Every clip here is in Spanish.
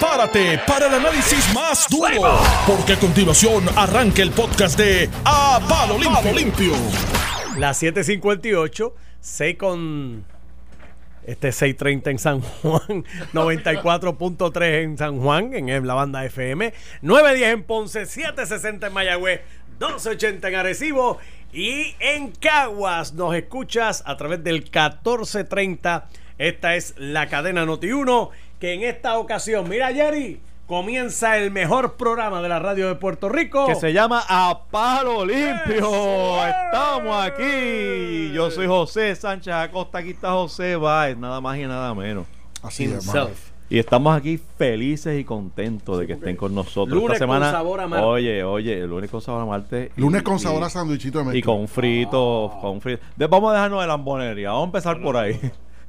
prepárate para el análisis más duro, porque a continuación arranca el podcast de A Palo Limpio. Las 7:58, 6 con. Este 6:30 en San Juan, 94.3 en San Juan, en la banda FM, 910 en Ponce, 760 en Mayagüez, 1280 en Arecibo y en Caguas. Nos escuchas a través del 1430. Esta es la cadena Noti 1 que en esta ocasión, mira Jerry, comienza el mejor programa de la radio de Puerto Rico. Que se llama A Palo Limpio. Estamos aquí. Yo soy José Sánchez Acosta. Aquí está José Báez, nada más y nada menos. Así es, y estamos aquí felices y contentos de que estén con nosotros lunes esta semana. Con sabor a Marte. Oye, oye, el lunes con sabor a Marte. Lunes con sabor a sándwichito de mezcla. Y con frito, con frito. vamos a dejarnos de lambonería. Vamos a empezar por ahí.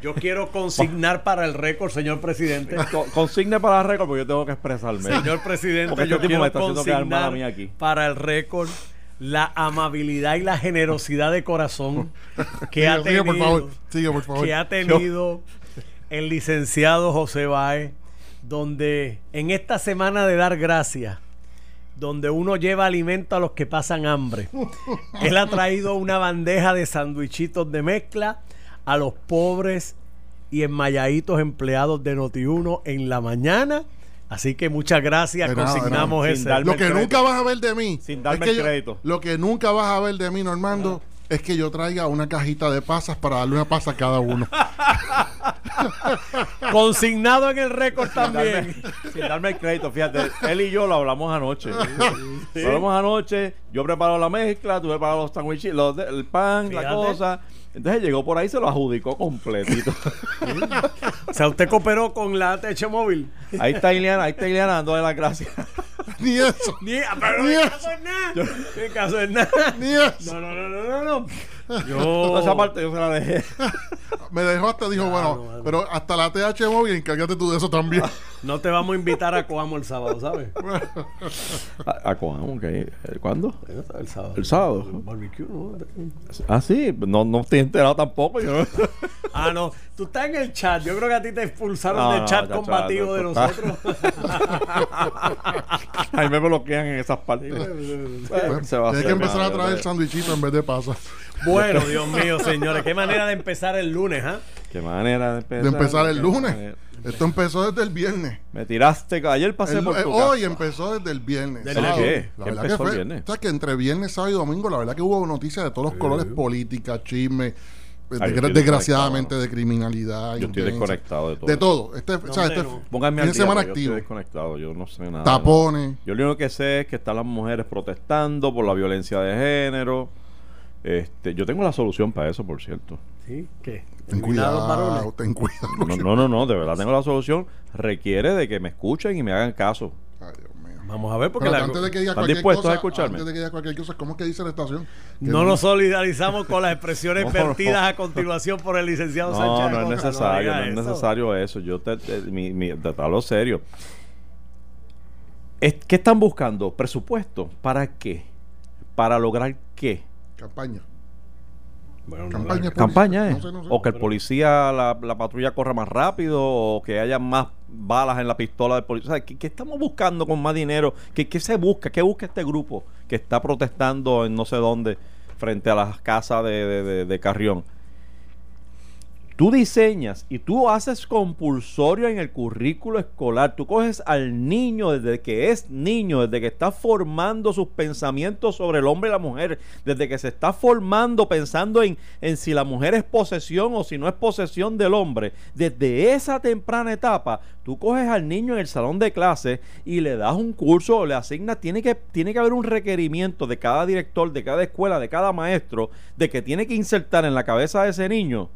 Yo quiero consignar para el récord, señor presidente. consigne para el récord porque yo tengo que expresarme. Señor presidente, este yo quiero consignar para el récord la amabilidad y la generosidad de corazón que ha tenido, por favor. por favor. Que ha tenido el licenciado José Baez, donde en esta semana de dar gracias, donde uno lleva alimento a los que pasan hambre, él ha traído una bandeja de sandwichitos de mezcla a los pobres y enmayaditos empleados de Notiuno en la mañana. Así que muchas gracias, consignamos ese. Lo que nunca vas a ver de mí. Sin darme crédito. lo que nunca vas a ver de mí, Normando, es que yo traiga una cajita de pasas para darle una pasa a cada uno. Consignado en el récord también. sin darme el crédito, fíjate, él y yo lo hablamos anoche. Lo hablamos anoche, yo preparo la mezcla, tú preparas los sándwiches, el pan, la cosa. Entonces llegó por ahí y se lo adjudicó completito. o sea, usted cooperó con la TH móvil. Ahí está Ileana, ahí está Ileana dándole las gracias. Ni eso. Ni, pero ni caso es nada. En caso es nada. Ni eso. No, no, no, no, no. Yo. Esa parte yo se la dejé. Me dejó hasta, dijo, bueno, pero hasta la TH móvil, encárgate tú de eso también. No te vamos a invitar a Coamo el sábado, ¿sabes? ¿A, Coamo? ¿Cuándo? El sábado. El sábado. El barbecue, ¿no? Ah, sí. No, no estoy enterado tampoco. Yo ah, no. Tú estás en el chat. Yo creo que a ti te expulsaron del chat combativo de nosotros. Ahí me bloquean en esas partes. Tienes que empezar a traer el sandwichito en vez de pasas. Bueno, Dios mío, señores. Qué manera de empezar el lunes, ¿ah? Qué manera de empezar. De empezar el lunes. Esto empezó desde el viernes. Me tiraste. Ayer pasé por tu eh, Hoy empezó desde el viernes. ¿Desde qué? La verdad que fue, el viernes? O sea, que entre viernes, sábado y domingo, la verdad que hubo noticias de todos los colores: política, chisme, desgraciadamente de criminalidad. Yo estoy desconectado de todo. De todo. Este, o sea, este Pónganme fin semana activo. Yo estoy desconectado, yo no sé nada. Tapones. Yo lo único que sé es que están las mujeres protestando por la violencia de género. Este, yo tengo la solución para eso, por cierto. ¿Sí? ¿Qué? Ten cuidado, ten cuidado. No, no, no, de verdad tengo la solución. Requiere de que me escuchen y me hagan caso. Ay, Dios. Vamos a ver porque la, antes de que diga ¿están dispuestos cosa, a escucharme? Antes de que diga cualquier cosa, ¿cómo es que dice la estación? No nos solidarizamos con las expresiones vertidas a continuación por el licenciado Sánchez. No, no es necesario, no, es necesario eso. Yo te, te, mi, mi, te hablo serio. ¿Qué están buscando? ¿Presupuesto? ¿Para qué? ¿Para lograr qué? Campaña. Bueno, campaña, campaña eh. o que el policía, la, la, patrulla corra más rápido, o que haya más balas en la pistola del policía. ¿qué, estamos buscando con más dinero? ¿Qué, ¿Qué, se busca? ¿Qué busca este grupo que está protestando en no sé dónde frente a las casas de, de, de Carrión? Tú diseñas y tú haces compulsorio en el currículo escolar, tú coges al niño desde que es niño, desde que está formando sus pensamientos sobre el hombre y la mujer, desde que se está formando pensando en, en si la mujer es posesión o si no es posesión del hombre, desde esa temprana etapa, tú coges al niño en el salón de clase y le das un curso o le asignas, tiene que, tiene que haber un requerimiento de cada director, de cada escuela, de cada maestro, de que tiene que insertar en la cabeza de ese niño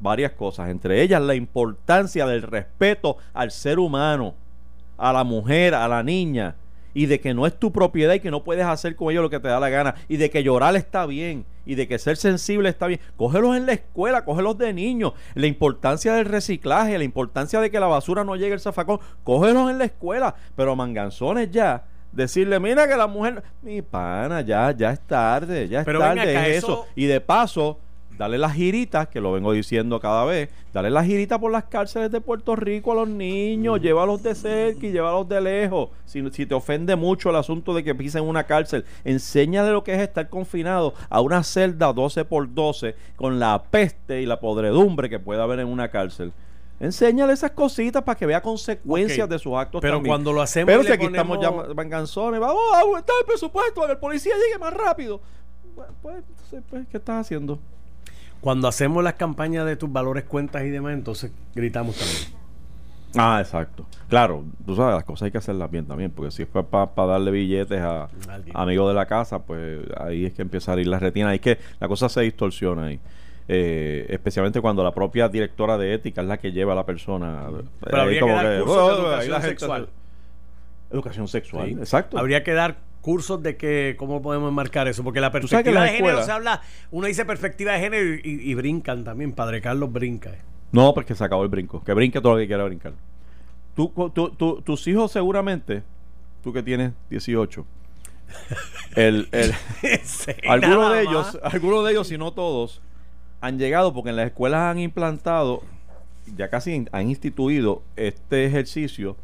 varias cosas, entre ellas la importancia del respeto al ser humano, a la mujer, a la niña, y de que no es tu propiedad y que no puedes hacer con ellos lo que te da la gana, y de que llorar está bien, y de que ser sensible está bien. Cógelos en la escuela, cógelos de niños, la importancia del reciclaje, la importancia de que la basura no llegue al zafacón, cógelos en la escuela, pero manganzones ya decirle, mira que la mujer, mi pana, ya, ya es tarde, ya es tarde, eso. Y de paso, dale las giritas, que lo vengo diciendo cada vez, dale las giritas por las cárceles de Puerto Rico a los niños, llévalos de cerca y llévalos de lejos. Si, si te ofende mucho el asunto de que pisen una cárcel, enséñale lo que es estar confinado a una celda 12 por 12 con la peste y la podredumbre que puede haber en una cárcel. Enséñale esas cositas para que vea consecuencias de sus actos Pero cuando lo hacemos Pero si aquí estamos ya venganzones, vamos a aumentar el presupuesto, que el policía llegue más rápido. Pues, pues, ¿qué estás haciendo? Cuando hacemos las campañas de tus valores, cuentas y demás, entonces gritamos también. Ah, exacto. Claro, tú sabes, las cosas hay que hacerlas bien también, porque si es para darle billetes a, amigos de la casa, pues ahí es que empieza a ir la retina. Ahí es que la cosa se distorsiona ahí. Eh, especialmente cuando la propia directora de ética es la que lleva a la persona. Pero habría que dar cursos de educación sexual. Educación sexual, exacto. Habría que dar cursos de que cómo podemos marcar eso, porque la perspectiva de género se habla, uno dice perspectiva de género y, brincan también, Padre Carlos brinca. No, porque se acabó el brinco, que brinque todo lo que quiera brincar. Tú, tus hijos seguramente, tú que tienes 18, el, el algunos de ellos, algunos de ellos, si no todos, han llegado porque en las escuelas han implantado, ya casi han instituido este ejercicio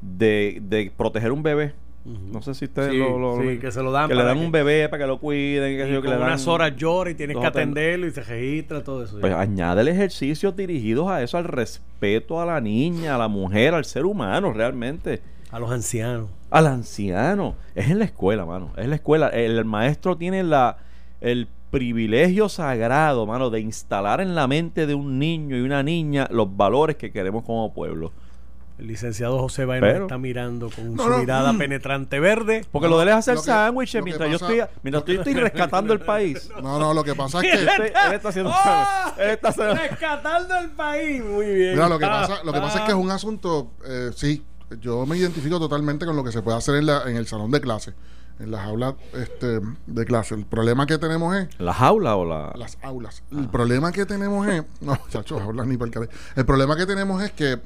de, de proteger un bebé no sé si ustedes lo, que se lo dan. Que le dan un bebé para que lo cuiden. Que, que le dan unas horas llora y tienes que atenderlo y se registra todo eso. Pues añade ejercicios dirigidos a eso, al respeto a la niña, a la mujer, al ser humano realmente. A los ancianos. Al anciano. Es en la escuela, mano. Es en la escuela. El maestro tiene la el privilegio sagrado, mano, de instalar en la mente de un niño y una niña los valores que queremos como pueblo. El licenciado José Baena está mirando con su mirada penetrante verde. Porque lo de él es hacer sándwiches mientras, yo estoy, mientras yo estoy rescatando el país. No, no, lo que pasa es que. él está haciendo ¡Oh! él está Rescatando el país. Muy bien. Mira, lo que pasa, lo que pasa es que es un asunto. Eh, sí, yo me identifico totalmente con lo que se puede hacer en, la, en el salón de clase en las aulas este, de clase. El problema que tenemos es. ¿Las aulas o la... las aulas? El problema que tenemos es. No, chacho, aulas ni para el El problema que tenemos es que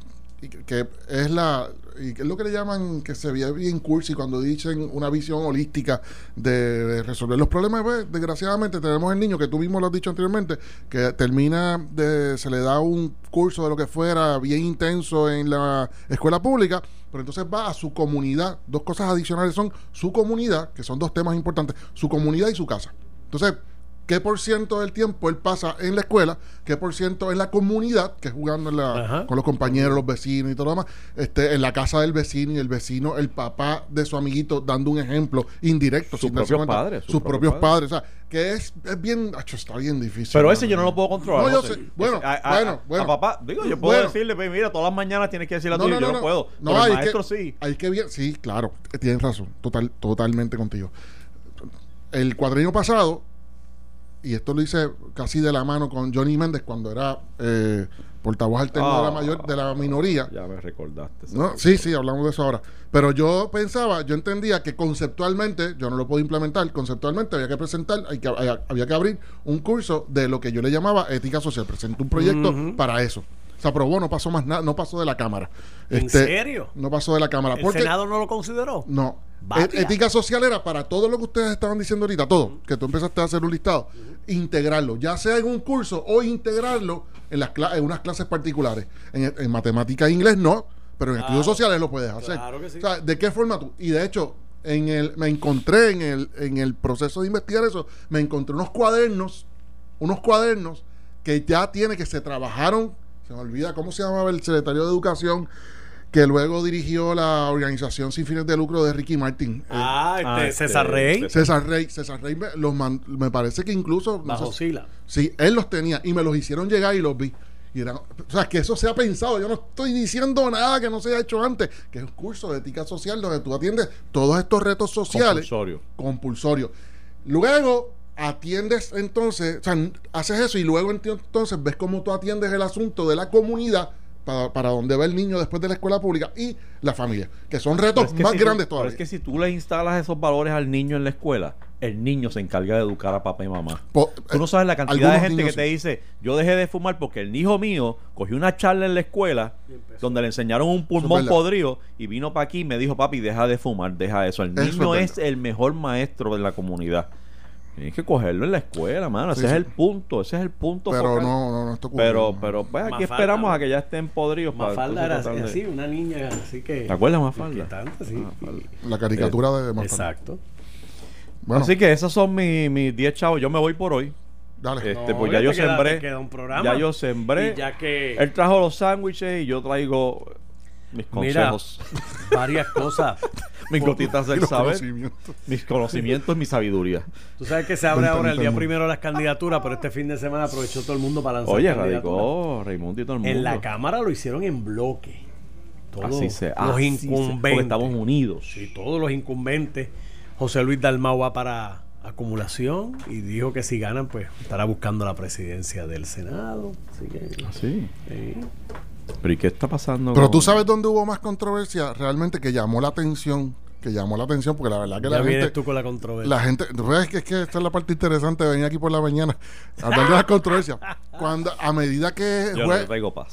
que es la y que es lo que le llaman que se ve bien cursi cuando dicen una visión holística de, resolver los problemas. Pues, desgraciadamente tenemos el niño que tú mismo lo has dicho anteriormente que termina de se le da un curso de lo que fuera bien intenso en la escuela pública pero entonces va a su comunidad. Dos cosas adicionales son su comunidad que son dos temas importantes su comunidad y su casa. Entonces qué por ciento del tiempo él pasa en la escuela, qué por ciento en la comunidad, que es jugando con los compañeros, los vecinos y todo lo demás, este, en la casa del vecino y el vecino, el papá de su amiguito, dando un ejemplo indirecto. Sus propios padres. Sus, propios padres. O sea, que es, es bien, está bien difícil. Pero ese yo no lo puedo controlar. No, yo sé. Bueno, bueno, bueno. A papá, digo, yo puedo decirle, pues, mira, todas las mañanas tienes que decirle a tu no, yo no, puedo. No, hay maestro que, sí. Hay que bien, sí, claro, tienes razón, total, totalmente contigo. El cuadrino pasado y esto lo hice casi de la mano con Johnny Méndez cuando era eh, portavoz alterno de la ah. mayor de la minoría. Ya me recordaste. ¿no? Sí, sí, hablamos de eso ahora. Pero yo pensaba, yo entendía que conceptualmente, yo no lo puedo implementar, conceptualmente había que presentar, hay que, había que abrir un curso de lo que yo le llamaba ética social. Presenté un proyecto para eso. Se aprobó, no pasó más nada, no pasó de la Cámara. ¿En este, serio? No pasó de la Cámara. ¿El Senado no lo consideró? No. E- ética social era para todo lo que ustedes estaban diciendo ahorita, todo, que tú empezaste a hacer un listado, integrarlo, ya sea en un curso o integrarlo en, las en unas clases particulares. En, en matemática e inglés no, pero en estudios sociales lo puedes hacer. Claro que sí. O sea, ¿de qué forma tú? Y de hecho, en el, me encontré en el, en el proceso de investigar eso, me encontré unos cuadernos, unos cuadernos que ya tiene que se trabajaron, se me olvida cómo se llamaba el secretario de Educación que luego dirigió la organización sin fines de lucro de Ricky Martin. Ah, este, ah, este, César Rey. César Rey. César Rey me, los me parece que incluso... Bajo Sila. Sí, él los tenía y me los hicieron llegar y los vi. Y o sea, que eso se ha pensado. Yo no estoy diciendo nada que no se haya hecho antes, que es un curso de ética social donde tú atiendes todos estos retos sociales. Compulsorio. Compulsorio. Luego atiendes entonces, o sea, haces eso y luego entonces ves cómo tú atiendes el asunto de la comunidad para, para donde va el niño después de la escuela pública y la familia, que son retos más grandes todavía. Pero es que si tú le instalas esos valores al niño en la escuela, el niño se encarga de educar a papá y mamá. tú no sabes la cantidad de gente que te dice, yo dejé de fumar porque el hijo mío cogió una charla en la escuela donde le enseñaron un pulmón podrido y vino para aquí y me dijo, papi, deja de fumar, deja eso. El niño es, el mejor maestro de la comunidad. Tienes que cogerlo en la escuela, mano. ese es el punto, ese es el punto. Pero no, no, no, esto Pero, pero, pues aquí esperamos a que ya estén podridos. Mafalda era así, una niña, así que. ¿Te acuerdas Mafalda? Sí. La caricatura de Mafalda. Exacto. Bueno. Así que esos son mis 10 chavos. Yo me voy por hoy. Dale. Este, pues ya yo sembré. ya yo sembré. ya que... Él trajo los sándwiches y yo traigo mis consejos. varias cosas. mis gotitas del saber. Mis conocimientos, mi sabiduría. Tú sabes que se abre ahora el día primero las candidaturas, pero este fin de semana aprovechó todo el mundo para lanzar Oye, radicó Raimundo y todo el mundo. En la Cámara lo hicieron en bloque. Todos así se, los incumbentes. estamos unidos. Sí, todos los incumbentes. José Luis Dalmau va para acumulación y dijo que si ganan, pues estará buscando la presidencia del Senado. Así que. ¿Ah, sí. Pero ¿y qué está pasando? Pero tú sabes dónde hubo más controversia realmente que llamó la atención. Que llamó la atención porque la verdad que ya la gente. tú con la controversia. La gente. Es que, es que esta es la parte interesante de venir aquí por la mañana. Hablar de las controversias. Cuando, a medida que. Yo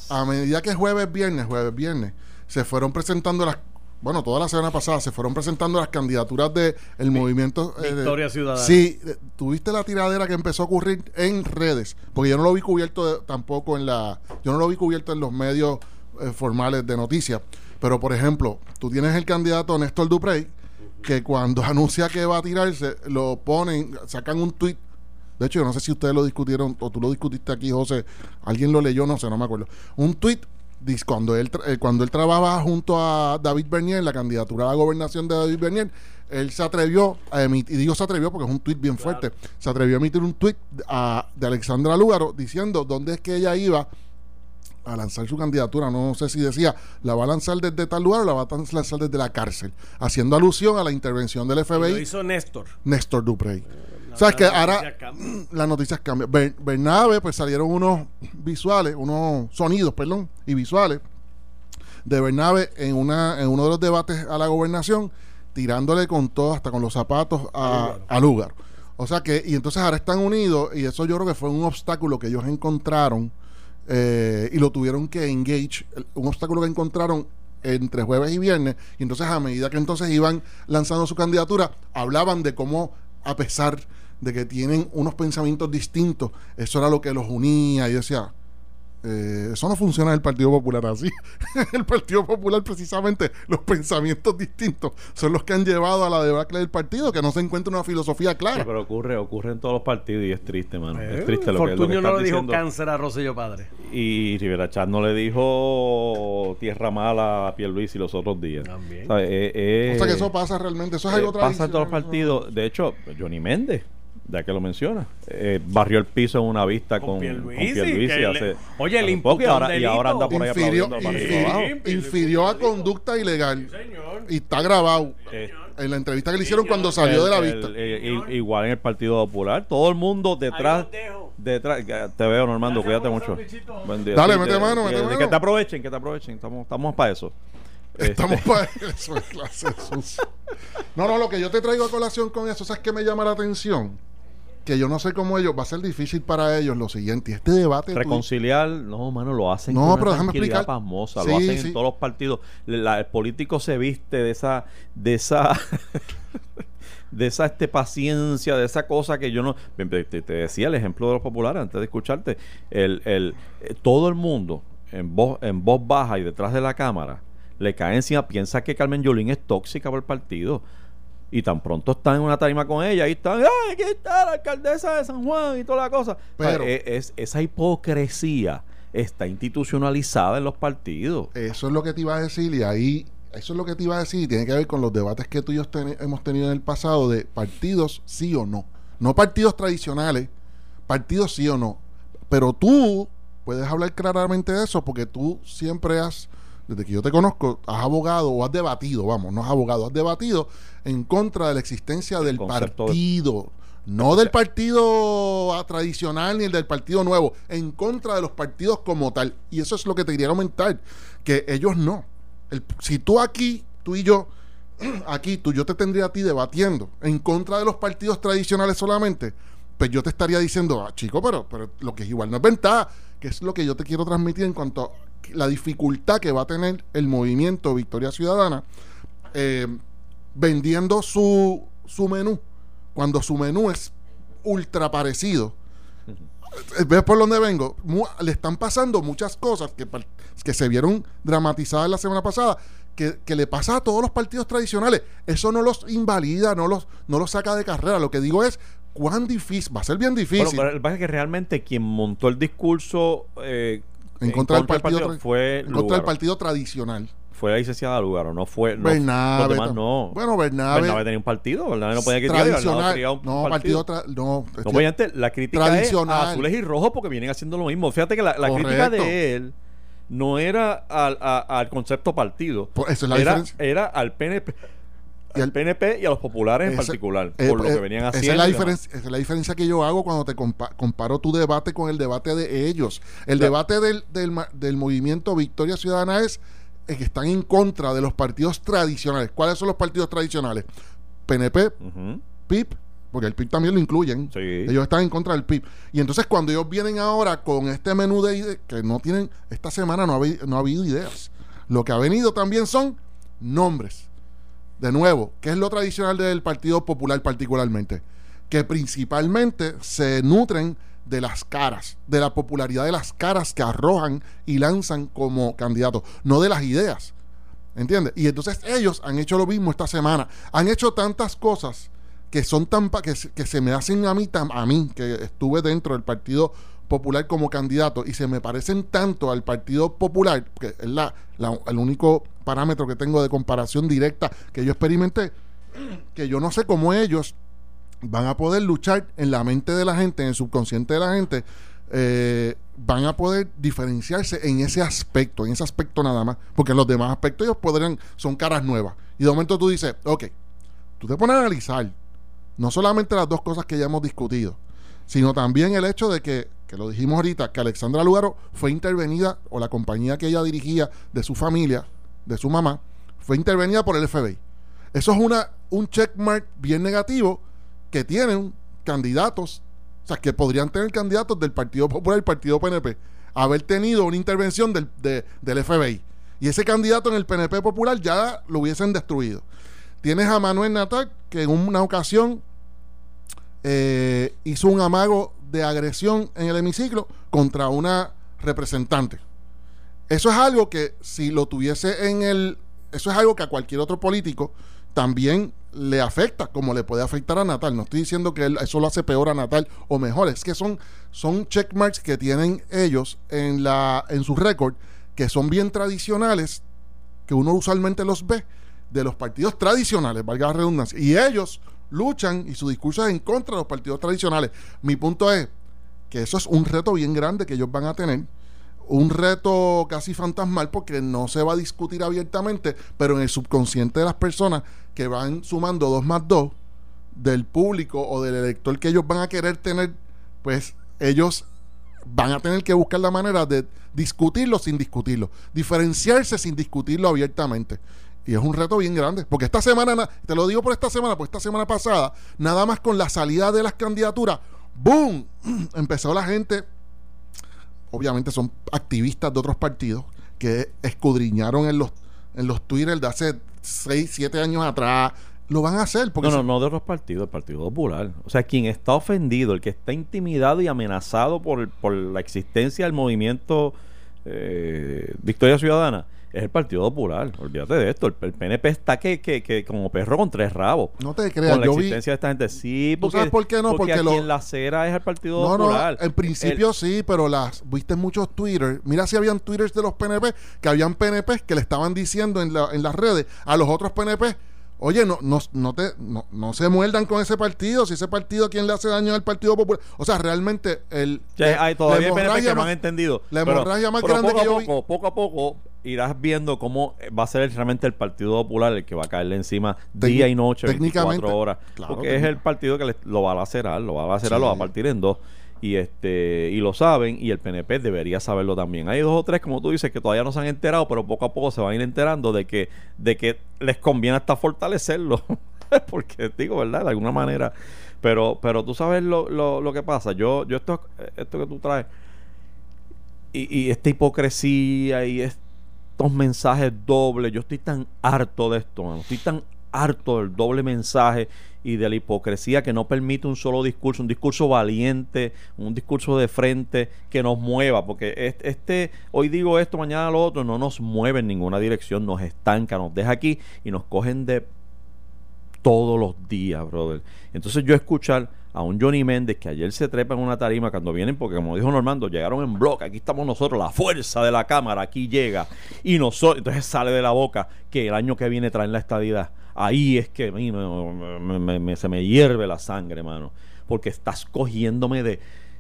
A medida que jueves, viernes, jueves, viernes, se fueron presentando las bueno, toda la semana pasada se fueron presentando las candidaturas del el movimiento. Eh, Victoria Ciudadana. Sí, tuviste la tiradera que empezó a ocurrir en redes, porque yo no lo vi cubierto tampoco en la. Yo no lo vi cubierto en los medios eh, formales de noticias. Pero, por ejemplo, tú tienes el candidato Néstor Duprey, que cuando anuncia que va a tirarse, lo ponen, sacan un tuit. De hecho, yo no sé si ustedes lo discutieron o tú lo discutiste aquí, José. Alguien lo leyó, no sé, no me acuerdo. Un tuit cuando él, eh, cuando él trabajaba junto a David Bernier, la candidatura a la gobernación de David Bernier, él se atrevió a emitir, y digo se atrevió porque es un tuit bien fuerte, se atrevió a emitir un tuit de Alexandra Lúgaro diciendo dónde es que ella iba a lanzar su candidatura. No sé si decía, la va a lanzar desde tal lugar o la va a lanzar desde la cárcel, haciendo alusión a la intervención del FBI. Lo hizo Néstor. Néstor Duprey. O sea, que ahora las noticias cambian. Bernabe, pues salieron unos visuales, unos sonidos, perdón, y visuales de Bernabe en, una, en uno de los debates a la gobernación, tirándole con todo, hasta con los zapatos a, lugar. O sea que, y entonces ahora están unidos, y eso yo creo que fue un obstáculo que ellos encontraron eh, y lo tuvieron que engage, un obstáculo que encontraron entre jueves y viernes, y entonces a medida que entonces iban lanzando su candidatura, hablaban de cómo, a pesar de que tienen unos pensamientos distintos, eso era lo que los unía. Y decía, eh, eso no funciona en el Partido Popular así. el Partido Popular, precisamente, los pensamientos distintos son los que han llevado a la debacle del partido, que no se encuentra una filosofía clara. pero ocurre, ocurre en todos los partidos y es triste, mano. es eh, triste lo que, lo no le dijo cáncer a Rosselló Padre. Y Rivera Chat no le dijo tierra mala a Pierluisi los otros días. También. Eh, o sea que eso pasa realmente, eso es algo Pasa en todos los partidos. De hecho, Johnny Méndez ya que lo menciona, eh, barrió el piso en una vista con, con Pierluisi, hace, Oye, el y ahora, y ahora anda por ahí infirió, infirió, a conducta ilegal y está grabado eh, en la entrevista que le hicieron cuando salió de la vista. Eh, igual en el Partido Popular, todo el mundo detrás detrás te veo Normando, cuídate mucho. Buen día. Dale, mete mano, mete mano. Que te aprovechen, que te aprovechen, estamos, estamos para eso. Estamos este. para eso, No, no, lo que yo te traigo a colación con eso, ¿sabes qué me llama la atención? Que yo no sé cómo ellos, va a ser difícil para ellos lo siguiente. Este debate. Reconciliar, no, mano, lo hacen no, pero déjame explicar. pasmosa, lo hacen en todos los partidos. el político se viste de esa, de esa, de esa este, paciencia, de esa cosa que yo no. Te, decía el ejemplo de los populares antes de escucharte. El, el, eh, todo el mundo en voz, en voz baja y detrás de la cámara le cae encima, piensa que Carmen Yolín es tóxica para el partido y tan pronto están en una tarima con ella, ahí están, ¡ay, aquí está la alcaldesa de San Juan! y toda la cosa. Pero e, es, esa hipocresía está institucionalizada en los partidos. Eso es lo que te iba a decir y ahí, eso es lo que te iba a decir y tiene que ver con los debates que tú y yo hemos tenido en el pasado de partidos sí o no. No partidos tradicionales, partidos sí o no. Pero tú puedes hablar claramente de eso porque tú siempre has desde que yo te conozco, has abogado o has debatido, vamos, no has abogado, has debatido en contra de la existencia del partido. No del partido tradicional ni el del partido nuevo, en contra de los partidos como tal. Y eso es lo que te quería comentar, que ellos no. si tú aquí, tú y yo, aquí, tú, yo te tendría a ti debatiendo en contra de los partidos tradicionales solamente, pues yo te estaría diciendo, ah, chico, pero, pero lo que es igual no es ventaja, que es lo que yo te quiero transmitir en cuanto a la dificultad que va a tener el movimiento Victoria Ciudadana eh, vendiendo su, su menú, cuando su menú es ultra parecido. ¿Ves por dónde vengo? le están pasando muchas cosas que, que se vieron dramatizadas la semana pasada, que, le pasa a todos los partidos tradicionales. Eso no los invalida, no los, no los saca de carrera. Lo que digo es, cuán difícil, va a ser bien difícil. pero el que es que realmente quien montó el discurso eh, en, contra, del partido, fue en contra del partido tradicional fue la licenciada Lugaro, no fue. No, Bernabe. no. Bueno, Bernabe. Bernabe tenía un partido, Bernabe no podía criticar. Tradicional. no, partido. no, no obviamente, la crítica es a azules y rojos porque vienen haciendo lo mismo. Fíjate que la, la crítica de él no era al, al concepto partido. Eso es la era, diferencia. Era al PNP. Y al PNP y a los populares en particular, eh, por lo que eh, venían haciendo. Esa es, la diferencia, esa es la diferencia que yo hago cuando te comparo tu debate con el debate de ellos. El debate del, del, del movimiento Victoria Ciudadana es que están en contra de los partidos tradicionales. ¿Cuáles son los partidos tradicionales? PNP, PIP, porque el PIB también lo incluyen. Ellos están en contra del PIB. Y entonces cuando ellos vienen ahora con este menú de ideas, que no tienen, esta semana no ha, no ha habido ideas. Lo que ha venido también son nombres. De nuevo, ¿qué es lo tradicional del Partido Popular particularmente? Que principalmente se nutren de las caras, de la popularidad de las caras que arrojan y lanzan como candidatos, no de las ideas. ¿Entiendes? Y entonces ellos han hecho lo mismo esta semana. Han hecho tantas cosas que son tan que, que se me hacen a mí, a mí, que estuve dentro del Partido Popular como candidato, y se me parecen tanto al Partido Popular, que es la, el único parámetro que tengo de comparación directa que yo experimenté, que yo no sé cómo ellos van a poder luchar en la mente de la gente, en el subconsciente de la gente, eh, van a poder diferenciarse en ese aspecto, en ese aspecto nada más, porque en los demás aspectos ellos podrían, son caras nuevas. Y de momento tú dices, ok, tú te pones a analizar no solamente las dos cosas que ya hemos discutido, sino también el hecho de que, que lo dijimos ahorita, que Alexandra Lugaro fue intervenida, o la compañía que ella dirigía de su familia, de su mamá, fue intervenida por el FBI. Eso es una, un checkmark bien negativo que tienen candidatos, o sea, que podrían tener candidatos del Partido Popular y Partido PNP, haber tenido una intervención del, del FBI. Y ese candidato en el PNP Popular ya lo hubiesen destruido. Tienes a Manuel Natal, que en una ocasión eh, hizo un amago de agresión en el hemiciclo contra una representante. Eso es algo que si lo tuviese en el... Eso es algo que a cualquier otro político también le afecta, como le puede afectar a Natal. No estoy diciendo que eso lo hace peor a Natal o mejor, es que son, son checkmarks que tienen ellos en, la, en su récord, que son bien tradicionales, que uno usualmente los ve de los partidos tradicionales, valga la redundancia. Y ellos luchan y su discurso es en contra de los partidos tradicionales. Mi punto es que eso es un reto bien grande que ellos van a tener un reto casi fantasmal porque no se va a discutir abiertamente, pero en el subconsciente de las personas que van sumando dos más dos del público o del elector que ellos van a querer tener, pues ellos van a tener que buscar la manera de discutirlo sin discutirlo, diferenciarse sin discutirlo abiertamente. Y es un reto bien grande, porque esta semana, te lo digo por esta semana, pues esta semana pasada, nada más con la salida de las candidaturas, ¡boom! Empezó la gente obviamente son activistas de otros partidos que escudriñaron en los, en los Twitter de hace 6, 7 años atrás. Lo van a hacer. Porque no, no, no de otros partidos, el Partido Popular. O sea, quien está ofendido, el que está intimidado y amenazado por, por la existencia del movimiento eh, Victoria Ciudadana es el Partido Popular. Olvídate de esto. El, PNP está que, que, que, como perro con tres rabos. No te creas. Con la existencia de esta gente. Sí, porque, sabes por qué no? Porque, porque en la acera es el Partido Popular. No, en principio sí, pero las viste muchos Twitter. Mira si habían Twitters de los PNP, que habían PNP que le estaban diciendo en, la, en las redes a los otros PNP Oye, no, no, no, te, no, no se muerdan con ese partido. Si ese partido, ¿quién le hace daño al Partido Popular? O sea, realmente el. hay todavía PNP que no han entendido. La hemorragia más grande poco que a poco, poco a poco irás viendo cómo va a ser realmente el Partido Popular el que va a caerle encima día y noche, 24 horas. porque es el partido que lo va a lacerar, lo va a lacerar, lo va a partir en dos y este y lo saben y el PNP debería saberlo también. Hay dos o tres como tú dices que todavía no se han enterado, pero poco a poco se van a ir enterando de que de que les conviene hasta fortalecerlo, porque digo, ¿verdad? De alguna manera, pero pero tú sabes lo, lo, lo que pasa. Yo yo esto esto que tú traes y, y esta hipocresía y estos mensajes dobles, yo estoy tan harto de esto, Estoy tan harto del doble mensaje y de la hipocresía que no permite un solo discurso, un discurso valiente, un discurso de frente que nos mueva, porque este, hoy digo esto, mañana lo otro, no nos mueve en ninguna dirección, nos estanca, nos deja aquí y nos cogen de todos los días, brother. Entonces yo escuchar a un Johnny Méndez que ayer se trepa en una tarima cuando vienen, porque como dijo Normando, llegaron en bloque, aquí estamos nosotros, la fuerza de la Cámara, aquí llega, y nosotros, entonces sale de la boca que el año que viene traen la estadidad. Ahí es que a mí me, se me hierve la sangre, mano, porque estás cogiéndome de,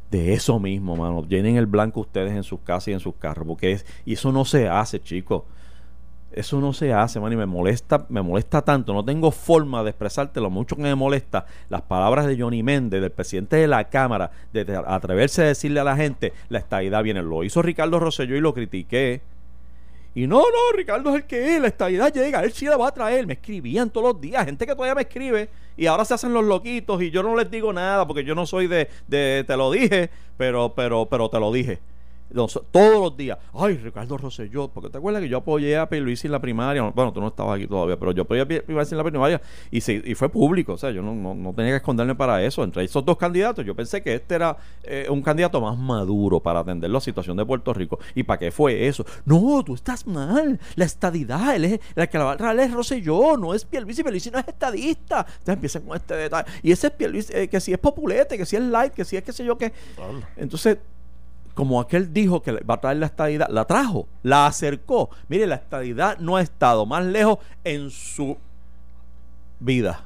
de eso mismo, mano. Llenen el blanco ustedes en sus casas y en sus carros, porque y eso no se hace, chicos. Eso no se hace, man, y me molesta, me molesta tanto. No tengo forma de expresarte lo mucho que me molesta las palabras de Johnny Méndez, del presidente de la Cámara, de atreverse a decirle a la gente, la estadidad viene. Lo hizo Ricardo Rosselló y lo critiqué. Y no, no, Ricardo es el que es, la estadidad llega, él sí la va a traer. Me escribían todos los días, gente que todavía me escribe y ahora se hacen los loquitos y yo no les digo nada porque yo no soy de, de te lo dije, pero, pero, pero te lo dije todos los días. Ay, Ricardo Rosselló, porque te acuerdas que yo apoyé a Luis en la primaria. Bueno, tú no estabas aquí todavía, pero yo apoyé a Luis en la primaria y, y fue público. O sea, yo no, tenía que esconderme para eso. Entre esos dos candidatos, yo pensé que este era eh, un candidato más maduro para atender la situación de Puerto Rico. ¿Y para qué fue eso? No, tú estás mal. La estadidad, él es, la que la va a traer es Rosselló, no es Pierluisi. Pierluisi no es estadista. Entonces empiezan con este detalle. Y ese es Pierluisi, eh, que si es populete, que si es light, que si es qué sé yo qué. Entonces como aquel dijo que va a traer la estadidad, la trajo, la acercó. Mire, la estadidad no ha estado más lejos en su vida.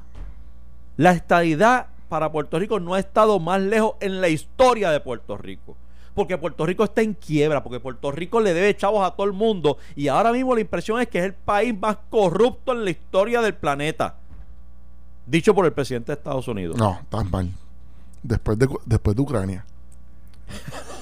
La estadidad para Puerto Rico no ha estado más lejos en la historia de Puerto Rico. Porque Puerto Rico está en quiebra, porque Puerto Rico le debe chavos a todo el mundo. Y ahora mismo la impresión es que es el país más corrupto en la historia del planeta. Dicho por el presidente de Estados Unidos. No, tan mal. Después de, después de Ucrania.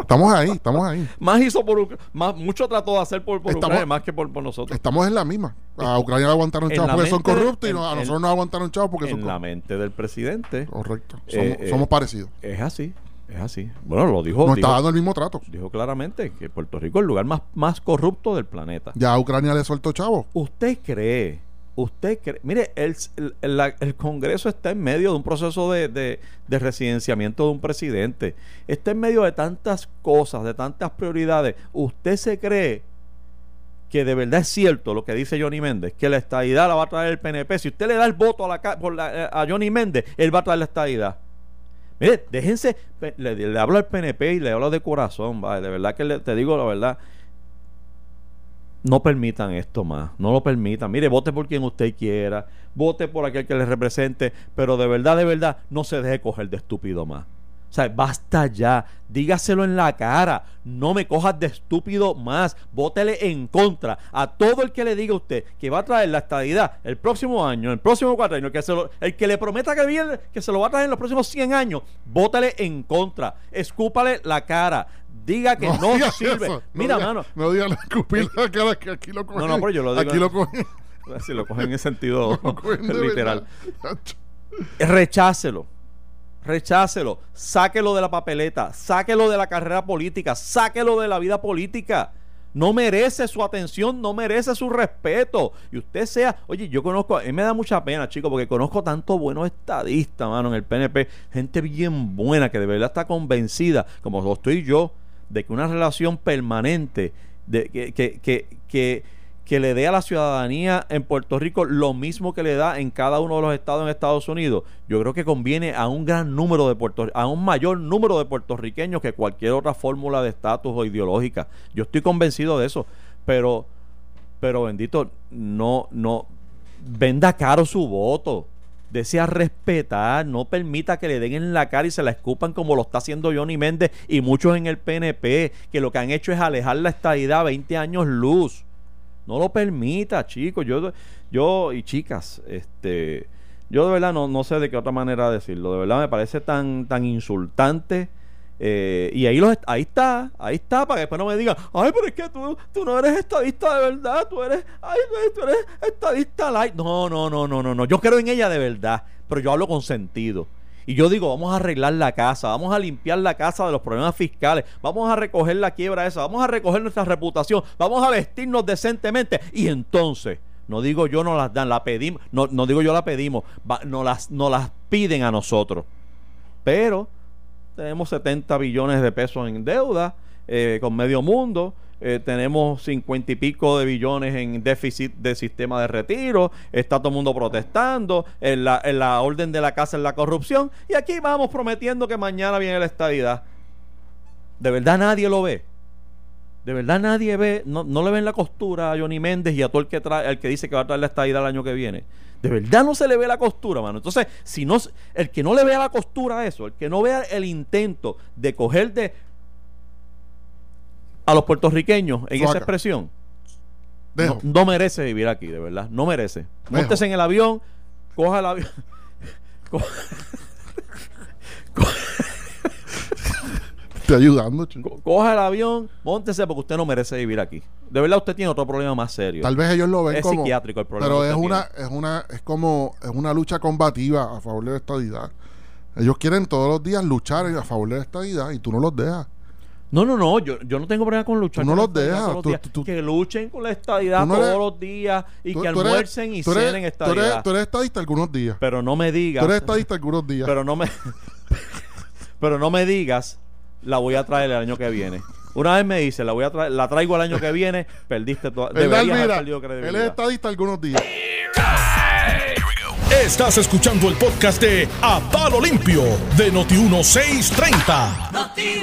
Estamos ahí, estamos ahí. Más hizo por más, mucho trató de hacer por, Ucrania más que por, nosotros. Estamos en la misma. A Ucrania le aguantaron chavos porque son corruptos y a nosotros nos aguantaron chavos porque son En la mente del presidente. Correcto. Eh, somos, somos, eh, parecidos. Es así. Es así. Bueno, lo dijo. Nos está dando el mismo trato. Dijo claramente que Puerto Rico es el lugar más, más corrupto del planeta. Ya a Ucrania le soltó chavos. ¿Usted cree usted cree, mire, el, el, Congreso está en medio de un proceso de, de, residenciamiento de un presidente, está en medio de tantas cosas, de tantas prioridades. ¿Usted se cree que de verdad es cierto lo que dice Johnny Méndez, que la estadidad la va a traer el PNP? Si usted le da el voto a, la, por eh, a Johnny Méndez, él va a traer la estadidad. Mire, déjense, le, hablo al PNP y le hablo de corazón, de verdad que te digo la verdad no permitan esto más, no lo permitan. Mire, vote por quien usted quiera, vote por aquel que le represente, pero de verdad, de verdad, no se deje coger de estúpido más. O sea, basta ya, dígaselo en la cara, no me cojas de estúpido más, vótele en contra a todo el que le diga a usted que va a traer la estadidad el próximo año, el próximo cuatro años, que se el que le prometa que, viene, que se lo va a traer en los próximos 100 años, vótele en contra, escúpale la cara, diga que no, sirve. Mira, mano. No diga escupir la cara que aquí lo cogen. No, no, pero yo lo digo. Aquí lo cogen. Si lo cogen en sentido literal. Rechácelo. Rechácelo. Sáquelo de la papeleta. Sáquelo de la carrera política. Sáquelo de la vida política. No merece su atención, no merece su respeto. Y usted sea, oye, yo conozco, a mí me da mucha pena, chicos, porque conozco tanto buenos estadistas, mano, en el PNP, gente bien buena que de verdad está convencida, como lo estoy yo, de que una relación permanente, de que, que, que, que, le dé a la ciudadanía en Puerto Rico lo mismo que le da en cada uno de los estados en Estados Unidos, yo creo que conviene a un gran número de Puerto, a un mayor número de puertorriqueños que cualquier otra fórmula de estatus o ideológica. Yo estoy convencido de eso, pero pero bendito no no venda caro su voto desea respetar, no permita que le den en la cara y se la escupan como lo está haciendo Johnny Méndez y muchos en el PNP, que lo que han hecho es alejar la estadidad 20 años luz. No lo permita, chicos. Yo, yo y chicas, este, yo de verdad no, no sé de qué otra manera decirlo. De verdad me parece tan, tan insultante eh, y ahí, los, ahí está, ahí está, para que después no me digan, ay, pero es que tú, tú no eres estadista de verdad, tú eres, ay, tú eres estadista light. No, no, no, no, no, no. Yo creo en ella de verdad, pero yo hablo con sentido. Y yo digo, vamos a arreglar la casa, vamos a limpiar la casa de los problemas fiscales, vamos a recoger la quiebra esa, vamos a recoger nuestra reputación, vamos a vestirnos decentemente. Y entonces No digo yo no las dan, la pedimos, no, no digo yo la pedimos, no las, no las piden a nosotros. Pero tenemos 70 billones de pesos en deuda eh, con medio mundo. Eh, tenemos 50 y pico de billones en déficit de sistema de retiro, está todo el mundo protestando, en la, en la orden de la casa en la corrupción, y aquí vamos prometiendo que mañana viene la estabilidad. ¿De verdad nadie lo ve? De verdad nadie ve, no, no le ven la costura a Johnny Méndez y a todo el que trae, el que dice que va a traer la estadía el año que viene. De verdad no se le ve la costura, mano. Entonces, si no, el que no le vea la costura a eso, el que no vea el intento de coger de a los puertorriqueños en esa expresión, no, merece vivir aquí, de verdad. No merece. Móntese en el avión, coja el avión. ayudando, Coja el avión, montese porque usted no merece vivir aquí. De verdad usted tiene otro problema más serio. Tal vez ellos lo ven es como psiquiátrico el problema. Pero es una es una es como es una lucha combativa a favor de la estabilidad. Ellos quieren todos los días luchar a favor de la estabilidad y tú no los dejas. No, no, no, yo, yo no tengo problema con luchar. Tú no los dejas. que luchen con la estabilidad todos los días y que almuercen y cenen estabilidad. Tú eres, estadista algunos días. Pero no me digas. Tú eres estadista algunos días. Pero no me, pero no me digas la voy a traer el año que viene. Una vez me dice, la voy a traer, la traigo el año que viene, perdiste todo. Deberías haber perdido credibilidad. Él es estadista algunos días. Estás escuchando el podcast de A Palo Limpio de Noti 1630. Noti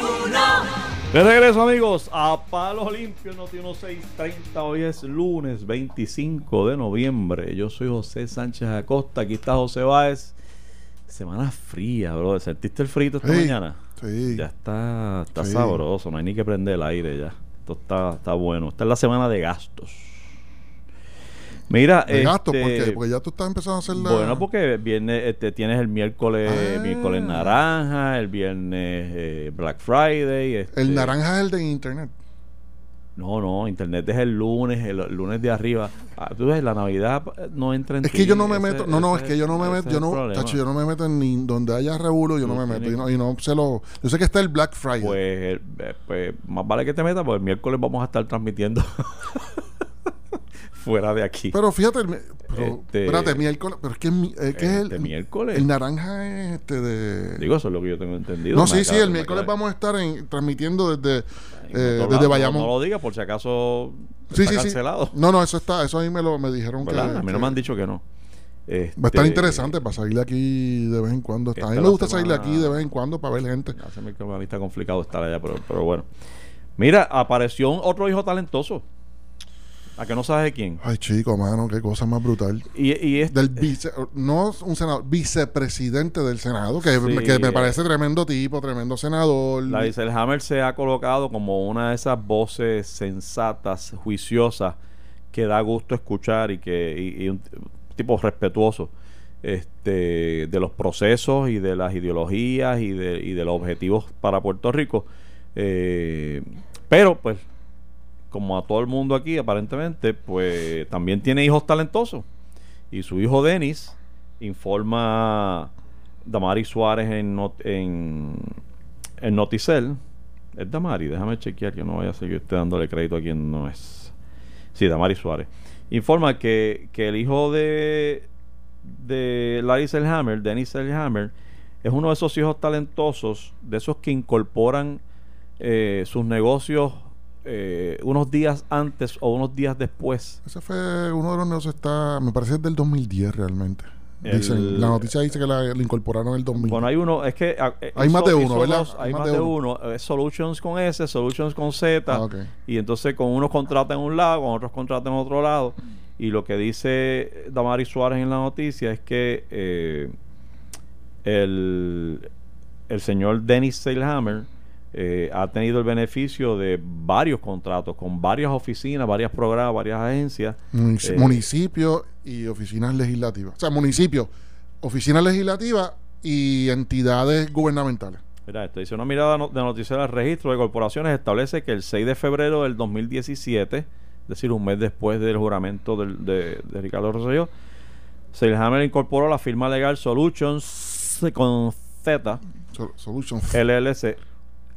de regreso amigos a Palo Limpio Noti 1630. Hoy es lunes 25 de noviembre. Yo soy José Sánchez Acosta. Aquí está José Báez. Semana fría, bro. ¿Sentiste el frito esta mañana? Sí. Ya está, está sabroso, no hay ni que prender el aire ya. Esto está, está bueno. Esta es la semana de gastos. Mira, de gastos, ¿por este, Porque ya tú estás empezando a hacer la... Bueno, porque viene, este, tienes el miércoles, ah. miércoles naranja, el viernes eh, Black Friday. Este, el naranja es el de internet. No, no, internet es el lunes, el, lunes de arriba. Ah, tú ves, la Navidad no entra en Es que yo no me meto, no, no, es que yo no me meto, yo no, tacho, yo no me meto en ni donde haya revuelo, yo no, me meto y no, y no se lo, yo sé que está el Black Friday. Pues, eh, pues más vale que te metas, porque el miércoles vamos a estar transmitiendo fuera de aquí. Pero fíjate, pero, este, espérate, miércoles, pero es que, es, que es el, este miércoles. El naranja es este de. Digo, eso es lo que yo tengo entendido. No, sí, sí, el miércoles vamos a estar en, transmitiendo desde, eh, desde Bayamón. No, lo diga por si acaso sí, está sí, cancelado. Sí. No, no, eso está, eso a mí me lo me dijeron que. A mí no me han dicho que no. Este, va a estar interesante para salir aquí de vez en cuando. a mí me gusta salir aquí de vez en cuando para ver gente. Hace mí está complicado estar allá, pero, pero bueno. Mira, apareció otro hijo talentoso. ¿A que no sabes de quién? Ay, chico, mano, qué cosa más brutal. Y, y este, Del vice, no un senador, vicepresidente del Senado, que, que me parece tremendo tipo, tremendo senador. La Hammer se ha colocado como una de esas voces sensatas, juiciosas, que da gusto escuchar y que y, un tipo respetuoso este, de los procesos y de las ideologías y de, y de los objetivos para Puerto Rico. Eh, pero, pues, como a todo el mundo aquí, aparentemente, pues también tiene hijos talentosos. Y su hijo Denis informa Damari Suárez en, en Noticel. Es Damari, déjame chequear que no vaya a seguir usted dándole crédito a quien no es. Sí, Damari Suárez. Informa que, que el hijo de, de Larry Selhammer, Dennis Selhammer, es uno de esos hijos talentosos, de esos que incorporan eh, sus negocios eh, unos días antes o unos días después. Ese fue uno de los negocios, está, me parece del 2010 realmente. la noticia dice que la, incorporaron en el 2000. Bueno, hay uno, es que... Ah, eh, hay más de uno, ¿verdad? hay, más, de uno. Eh, solutions con S, Solutions con Z. Ah, y entonces con unos contratan en un lado, con otros contratan en otro lado. Y lo que dice Damari Suárez en la noticia es que el, el señor Dennis Seilhammer eh, ha tenido el beneficio de varios contratos con varias oficinas, varias programas, varias agencias. Eh, municipios y oficinas legislativas. O sea, municipios, oficinas legislativas y entidades gubernamentales. Mira, esto dice una mirada de noticias del registro de corporaciones establece que el 6 de febrero del 2017, es decir, un mes después del juramento de, Ricardo Rosselló, Seilhammer incorporó la firma legal Solutions con Z, Solutions LLC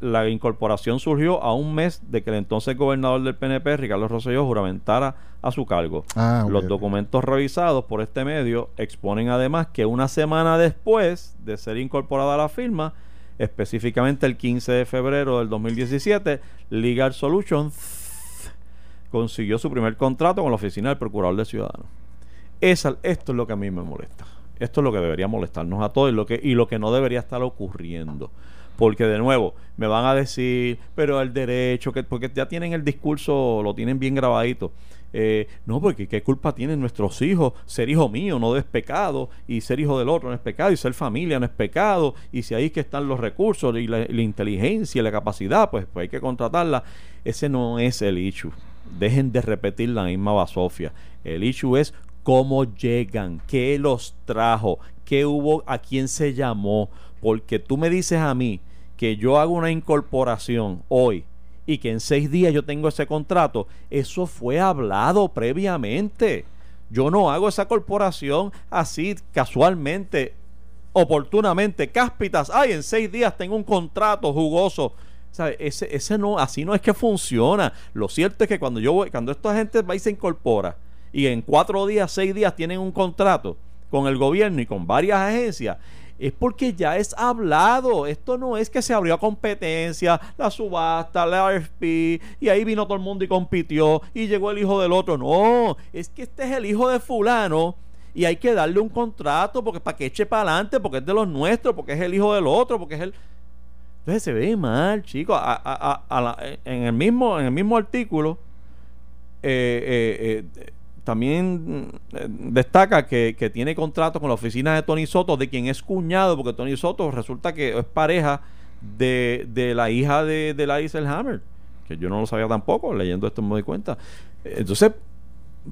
la incorporación surgió a un mes de que el entonces gobernador del PNP, Ricardo Rosselló, juramentara a su cargo. Ah, Los documentos revisados por este medio exponen además que una semana después de ser incorporada a la firma, específicamente el 15 de febrero del 2017, Legal Solutions consiguió su primer contrato con la oficina del Procurador de Ciudadanos. esto es lo que a mí me molesta. Esto es lo que debería molestarnos a todos y lo que, y lo que no debería estar ocurriendo. Porque de nuevo, me van a decir, pero el derecho, que, porque ya tienen el discurso, lo tienen bien grabadito. Eh, no, porque qué culpa tienen nuestros hijos. Ser hijo mío no es pecado, y ser hijo del otro no es pecado, y ser familia no es pecado, y si ahí que están los recursos y la, inteligencia y la capacidad, pues, pues hay que contratarla. Ese no es el issue. Dejen de repetir la misma basofia. El issue es cómo llegan, qué los trajo, qué hubo, a quién se llamó. Porque tú me dices a mí que yo hago una incorporación hoy y que en seis días yo tengo ese contrato, eso fue hablado previamente. Yo no hago esa corporación así casualmente, oportunamente, cáspitas, ay, en seis días tengo un contrato jugoso. ¿Sabe? Ese, ese no, así no es que funciona. Lo cierto es que cuando yo voy, cuando esta gente va y se incorpora, y en cuatro días, seis días tienen un contrato con el gobierno y con varias agencias, es porque ya es hablado. Esto no es que se abrió a competencia, la subasta, la RFP, y ahí vino todo el mundo y compitió, y llegó el hijo del otro. No, es que este es el hijo de fulano. Y hay que darle un contrato porque para que eche para adelante, porque es de los nuestros, porque es el hijo del otro, porque es el. Entonces se ve mal, chicos. en, el mismo, en el mismo artículo, eh, eh, eh también eh, destaca que, tiene contrato con la oficina de Tony Soto, de quien es cuñado, porque Tony Soto resulta que es pareja de, la hija de, de Larry Selhammer, que yo no lo sabía tampoco, leyendo esto me doy cuenta. Entonces,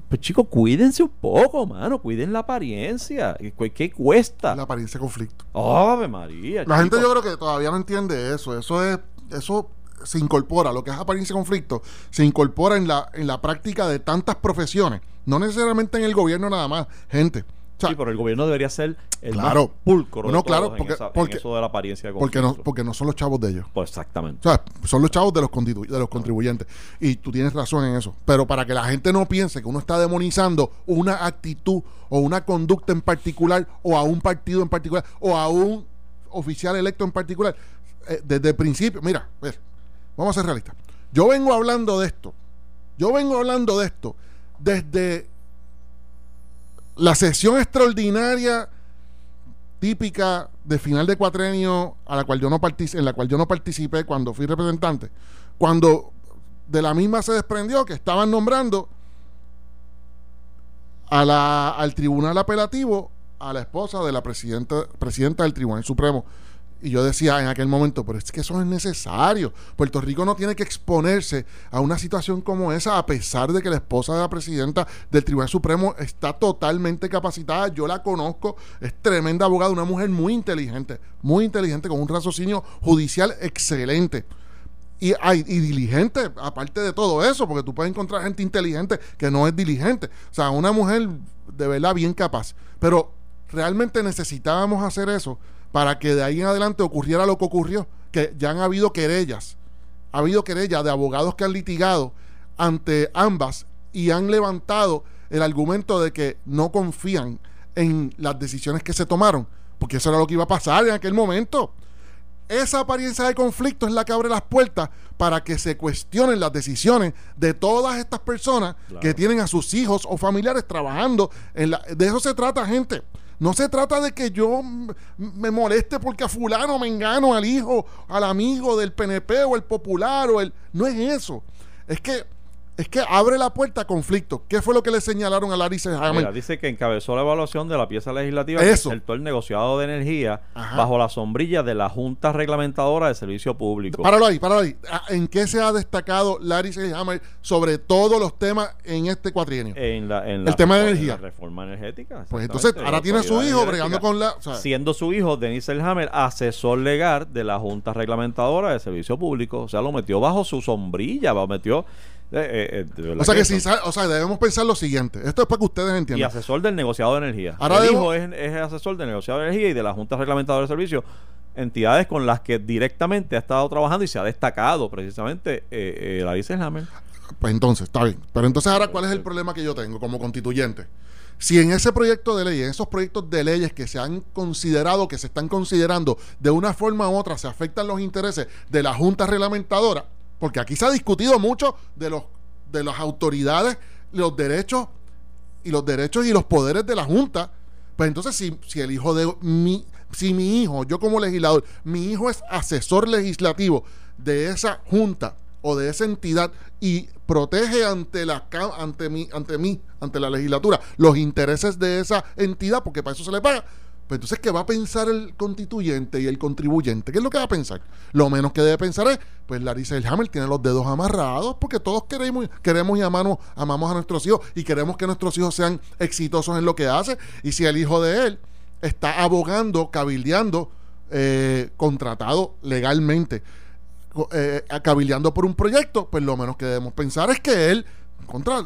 pues chicos, cuídense un poco, mano, cuiden la apariencia. ¿Qué, cuesta? La apariencia de conflicto. ¡Ave María! La gente yo creo que todavía no entiende eso. Eso es, eso se incorpora, lo que es apariencia de conflicto, se incorpora en la, en la práctica de tantas profesiones, no necesariamente en el gobierno nada más, gente. sí, pero el gobierno debería ser el claro, más pulcro no, claro, porque, porque, eso de la apariencia de porque no, porque no son los chavos de ellos. Pues exactamente. O sea, son los chavos de los, de los contribuyentes. Y tú tienes razón en eso. Pero para que la gente no piense que uno está demonizando una actitud o una conducta en particular o a un partido en particular o a un oficial electo en particular, eh, desde el principio, mira, ver, Vamos a ser realistas. Yo vengo hablando de esto. Yo vengo hablando de esto desde la sesión extraordinaria típica de final de cuatrenio a la cual yo no en la cual yo no participé cuando fui representante, cuando de la misma se desprendió que estaban nombrando al tribunal apelativo a la esposa de la presidenta, presidenta del Tribunal Supremo, y yo decía en aquel momento, pero es que eso es necesario. Puerto Rico no tiene que exponerse a una situación como esa, a pesar de que la esposa de la presidenta del Tribunal Supremo está totalmente capacitada. Yo la conozco, es tremenda abogada, una mujer muy inteligente, muy inteligente, con un raciocinio judicial excelente. Y, y diligente, aparte de todo eso, porque tú puedes encontrar gente inteligente que no es diligente. O sea, una mujer de verdad bien capaz. Pero realmente necesitábamos hacer eso para que de ahí en adelante ocurriera lo que ocurrió, que ya han habido querellas, ha habido querellas de abogados que han litigado ante ambas y han levantado el argumento de que no confían en las decisiones que se tomaron, porque eso era lo que iba a pasar en aquel momento. Esa apariencia de conflicto es la que abre las puertas para que se cuestionen las decisiones de todas estas personas que tienen a sus hijos o familiares trabajando. En la, de eso se trata, gente. No se trata de que yo me moleste porque a fulano me engano al hijo, al amigo del PNP o el popular o el... No es eso. Es que es que abre la puerta a conflicto. ¿Qué fue lo que le señalaron a Larry Mira, dice que encabezó la evaluación de la pieza legislativa Eso. que el negociado de energía bajo la sombrilla de la Junta Reglamentadora de Servicio Público. Páralo ahí, páralo ahí. Ah, ¿En qué se ha destacado Larry Hammer sobre todos los temas en este cuatrienio? En la, en el tema de energía. La reforma energética. Pues entonces, ahora tiene a su hijo bregando con la... siendo su hijo, Denis Elhammer, asesor legal de la Junta Reglamentadora de Servicio Público. O sea, lo metió bajo su sombrilla, lo metió eh, eh, eh, o sea que, si, o sea, debemos pensar lo siguiente. Esto es para que ustedes entiendan. Y asesor del negociado de energía. Ahora el hijo es, asesor del negociado de energía y de la Junta Reglamentadora de Servicios. entidades con las que directamente ha estado trabajando y se ha destacado precisamente eh, Larissa Hammer. Pues entonces, está bien. Pero entonces ahora, ¿cuál es el problema que yo tengo como constituyente? Si en ese proyecto de ley, en esos proyectos de leyes que se han considerado, que se están considerando de una forma u otra, se afectan los intereses de la Junta Reglamentadora, porque aquí se ha discutido mucho de los de las autoridades, los derechos y los derechos y los poderes de la Junta, pues entonces si, si el hijo de mi, si mi hijo, yo como legislador, mi hijo es asesor legislativo de esa junta o de esa entidad y protege ante la ante ante mí, ante la legislatura los intereses de esa entidad, porque para eso se le paga. Pues entonces, ¿qué va a pensar el constituyente y el contribuyente? ¿Qué es lo que va a pensar? Lo menos que debe pensar es, pues Larissa Hammer tiene los dedos amarrados porque todos queremos, queremos y amamos, amamos a nuestros hijos y queremos que nuestros hijos sean exitosos en lo que hace. Y si el hijo de él está abogando, cabildeando, eh, contratado legalmente eh, cabildeando por un proyecto, pues lo menos que debemos pensar es que él, contra,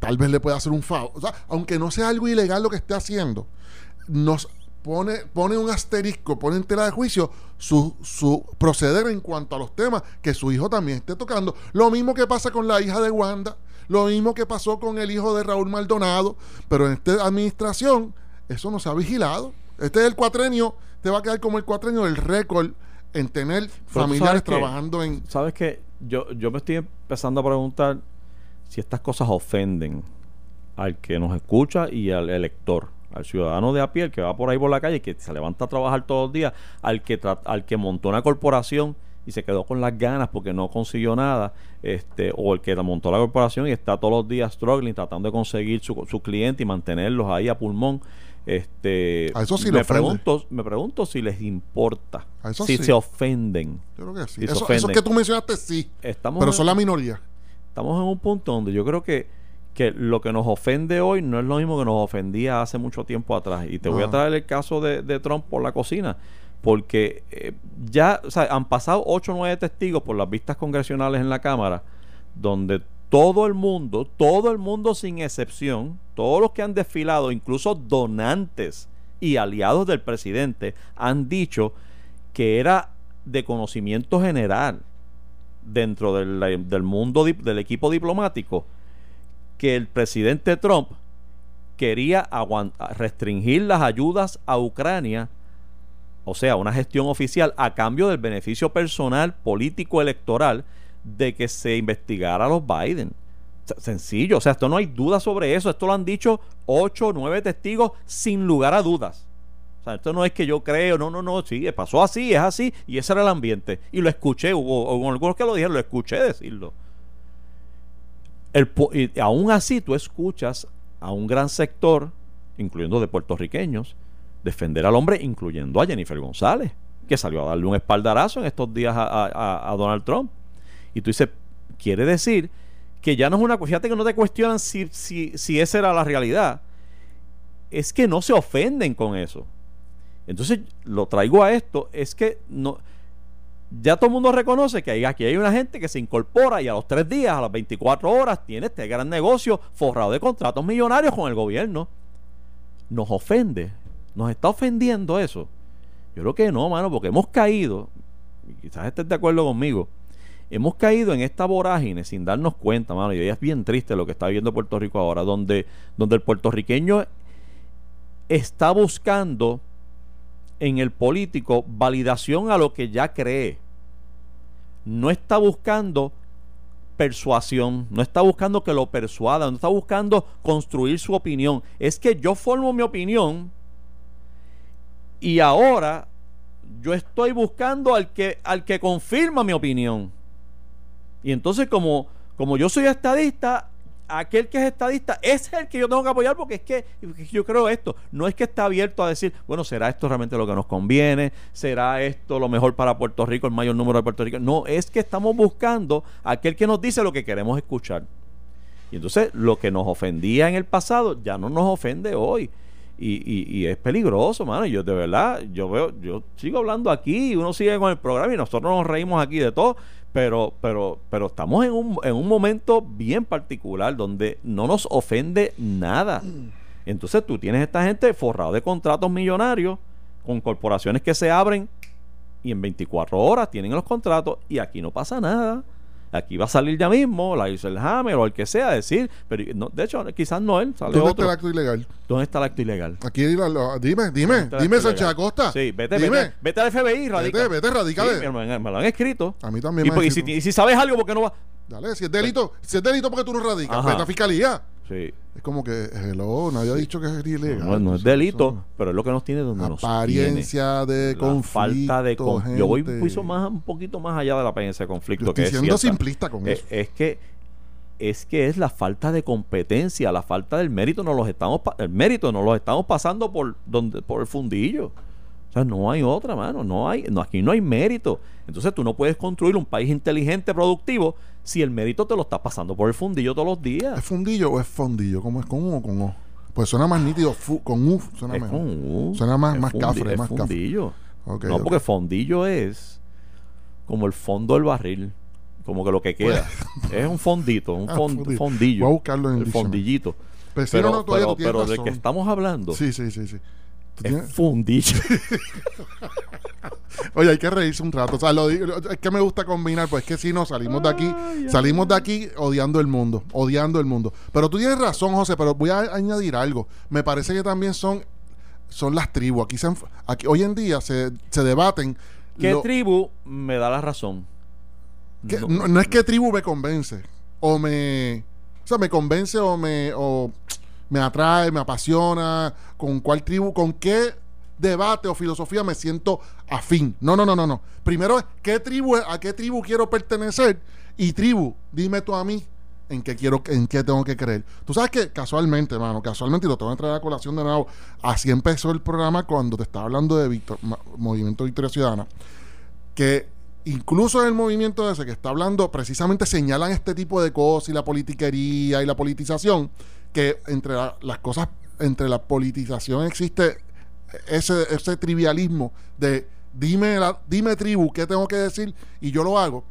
tal vez le pueda hacer un favor. O sea, aunque no sea algo ilegal lo que esté haciendo, nos pone, pone un asterisco, pone en tela de juicio su, su proceder en cuanto a los temas que su hijo también esté tocando. Lo mismo que pasa con la hija de Wanda, lo mismo que pasó con el hijo de Raúl Maldonado, pero en esta administración eso no se ha vigilado. Este es el cuatrenio, te va a quedar como el cuatrenio del récord en tener familiares trabajando en... ¿Sabes qué? Yo, yo me estoy empezando a preguntar si estas cosas ofenden al que nos escucha y al elector, al ciudadano de a pie, que va por ahí por la calle, que se levanta a trabajar todos los días, al que, al que montó una corporación y se quedó con las ganas porque no consiguió nada, este, o el que montó la corporación y está todos los días struggling, tratando de conseguir su, su cliente y mantenerlos ahí a pulmón. Este, eso sí me pregunto, me pregunto si les importa, si se ofenden. Yo creo que sí. eso, que tú mencionaste sí, estamos pero son la minoría. Estamos en un punto donde yo creo que, que lo que nos ofende hoy no es lo mismo que nos ofendía hace mucho tiempo atrás. Y te voy a traer el caso de, de Trump por la cocina porque eh, ya o sea, han pasado ocho o nueve testigos por las vistas congresionales en la Cámara, donde todo el mundo, todo el mundo sin excepción, todos los que han desfilado, incluso donantes y aliados del presidente, han dicho que era de conocimiento general dentro del, del mundo del equipo diplomático que el presidente Trump quería restringir las ayudas a Ucrania, o sea, una gestión oficial a cambio del beneficio personal político electoral de que se investigara a los Biden. Sencillo, o sea, esto no hay duda sobre eso. Esto lo han dicho ocho o nueve testigos sin lugar a dudas. O sea, esto no es que yo creo, no, no, no, sí, pasó así, es así, y ese era el ambiente. Y lo escuché, hubo, algunos que lo dijeron, lo escuché decirlo. Y aún así tú escuchas a un gran sector, incluyendo de puertorriqueños, defender al hombre, incluyendo a Jennifer González, que salió a darle un espaldarazo en estos días a Donald Trump. Y tú dices, quiere decir que ya no es una... Fíjate que no te cuestionan si, si, si esa era la realidad. Es que no se ofenden con eso. Entonces, lo traigo a esto, es que no... Ya todo el mundo reconoce que aquí hay una gente que se incorpora y a los tres días, a las 24 horas, tiene este gran negocio forrado de contratos millonarios con el gobierno. Nos ofende, nos está ofendiendo eso. Yo creo que no, mano, porque hemos caído, y quizás estés de acuerdo conmigo, hemos caído en esta vorágine sin darnos cuenta, mano, y es bien triste lo que está viendo Puerto Rico ahora, donde, donde el puertorriqueño está buscando en el político validación a lo que ya cree. No está buscando persuasión, no está buscando que lo persuada, no está buscando construir su opinión. Es que yo formo mi opinión y ahora yo estoy buscando al que, al que confirma mi opinión. Y entonces como, como yo soy estadista, aquel que es estadista es el que yo tengo que apoyar porque es que yo creo esto. No es que está abierto a decir, bueno, ¿será esto realmente lo que nos conviene? ¿Será esto lo mejor para Puerto Rico, el mayor número de Puerto Rico? No, es que estamos buscando aquel que nos dice lo que queremos escuchar. Y entonces lo que nos ofendía en el pasado ya no nos ofende hoy. Y, y, y, es peligroso, mano. Yo de verdad, yo veo, yo sigo hablando aquí, uno sigue con el programa y nosotros nos reímos aquí de todo, pero, pero, pero estamos en un, en un momento bien particular donde no nos ofende nada. Entonces tú tienes esta gente forrado de contratos millonarios con corporaciones que se abren y en 24 horas tienen los contratos y aquí no pasa nada. Aquí va a salir ya mismo la el Hammer o el que sea a decir, pero no, de hecho quizás no él, sale ¿Dónde está el acto ilegal? ¿Dónde está el acto ilegal? Aquí dime, dime, dime Sánchez Acosta. Sí, vete, vete, vete al FBI, radica. Vete, vete, radica. me, lo han escrito. A mí también y, y, si, sabes algo, ¿por qué no va? Dale, si es delito, si es delito porque tú no radicas, vete a fiscalía. Sí. Es como que, hello, nadie ha dicho que es ilegal. No, no es delito, pero es lo que nos tiene donde nos Apariencia de conflicto. Falta de conflicto. Yo voy más, un poquito más allá de la apariencia de conflicto. que estoy siendo simplista con es, eso. Es que es que es la falta de competencia, la falta del mérito, nos los estamos el mérito nos lo estamos pasando por donde por el fundillo no hay otra, mano. No hay, no, aquí no hay mérito. Entonces tú no puedes construir un país inteligente, productivo, si el mérito te lo está pasando por el fundillo todos los días. ¿Es fundillo o es fondillo? ¿Cómo es con U o con O? Pues suena más nítido con U, suena mejor. Con U. Suena más, más cafre, más fundillo. no, porque fondillo es como el fondo del barril. Como que lo que queda. Pues, es un fondito, un ah, fondillo. Voy a buscarlo en el fondillito. Pues pero, pero, pero de que estamos hablando. Sí, sí, sí, sí. Es fundillo. Oye, hay que reírse un rato. O sea, lo, es que me gusta combinar, pues es que si no salimos de aquí, salimos de aquí odiando el mundo, odiando el mundo. Pero tú tienes razón, José, pero voy a añadir algo. Me parece que también son, son las tribus. Aquí, se, aquí hoy en día se, se debaten. ¿Qué tribu me da la razón? no. no, es que tribu me convence. O me. O sea, me convence o me. O, me atrae, me apasiona, con cuál tribu, con qué debate o filosofía me siento afín. No, no, no, no, no. Primero es qué tribu, a qué tribu quiero pertenecer y tribu, dime tú a mí en qué quiero, en qué tengo que creer. Tú sabes que casualmente, hermano, casualmente, lo tengo que traer a colación de nuevo, así empezó el programa cuando te estaba hablando de Movimiento Victoria Ciudadana, que incluso en el movimiento ese que está hablando, precisamente señalan este tipo de cosas y la politiquería y la politización que entre las cosas, entre la politización existe ese, ese trivialismo de dime, la, dime tribu, ¿qué tengo que decir? Y yo lo hago.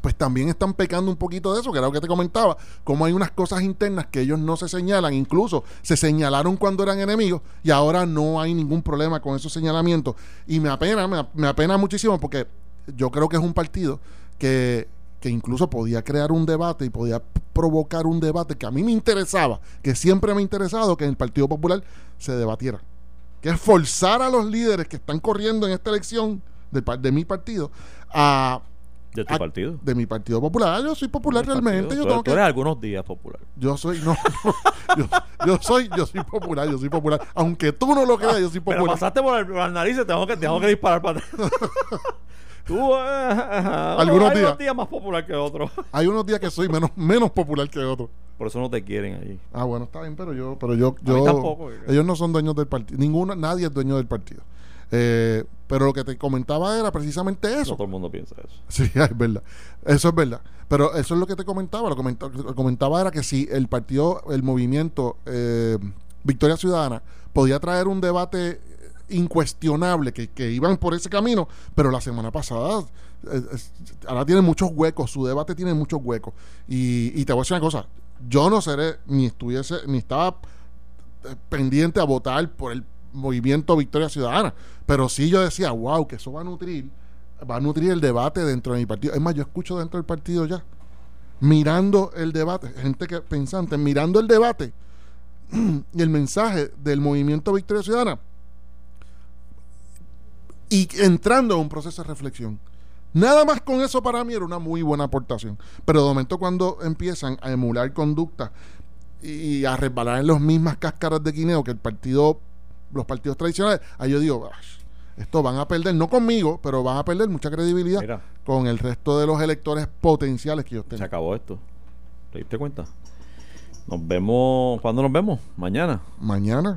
Pues también están pecando un poquito de eso, que era lo que te comentaba, como hay unas cosas internas que ellos no se señalan, incluso se señalaron cuando eran enemigos y ahora no hay ningún problema con esos señalamientos. Y me apena, me, me apena muchísimo porque yo creo que es un partido que que incluso podía crear un debate y podía provocar un debate que a mí me interesaba, que siempre me ha interesado que en el Partido Popular se debatiera. Que es forzar a los líderes que están corriendo en esta elección de, de mi partido a ¿De tu partido? De mi partido popular. Yo soy popular realmente. Yo tú, eres algunos días popular. Yo soy, no. yo, soy, yo soy popular, yo soy popular. Aunque tú no lo creas, yo soy popular. Pero pasaste por el, nariz tengo que, tengo que disparar para Tú, Algunos hay unos días más popular que otros. hay unos días que soy menos, menos popular que otros. Por eso no te quieren allí. Ah, bueno, está bien, pero yo, pero yo, yo tampoco, ellos no son dueños del partido. Ninguna, nadie es dueño del partido. Eh, pero lo que te comentaba era precisamente eso. No todo el mundo piensa eso. Sí, es verdad. Eso es verdad. Pero eso es lo que te comentaba. Lo, comentaba, lo comentaba era que si el partido, el movimiento eh, Victoria Ciudadana podía traer un debate incuestionable que, que, iban por ese camino, pero la semana pasada eh, ahora tiene muchos huecos, su debate tiene muchos huecos. Y, y, te voy a decir una cosa, yo no seré, ni estuviese, ni estaba eh, pendiente a votar por el movimiento Victoria Ciudadana, pero sí yo decía, wow, que eso va a nutrir, va a nutrir el debate dentro de mi partido. Es más, yo escucho dentro del partido ya, mirando el debate, gente que pensante, mirando el debate y el mensaje del movimiento Victoria Ciudadana y entrando en un proceso de reflexión. Nada más con eso para mí era una muy buena aportación. Pero de momento cuando empiezan a emular conductas y a resbalar en las mismas cáscaras de quineo que el partido, los partidos tradicionales, ahí yo digo, esto van a perder, no conmigo, pero van a perder mucha credibilidad con el resto de los electores potenciales que ellos tienen. Se acabó esto. ¿Te diste cuenta? Nos vemos, ¿cuándo nos vemos? Mañana. Mañana.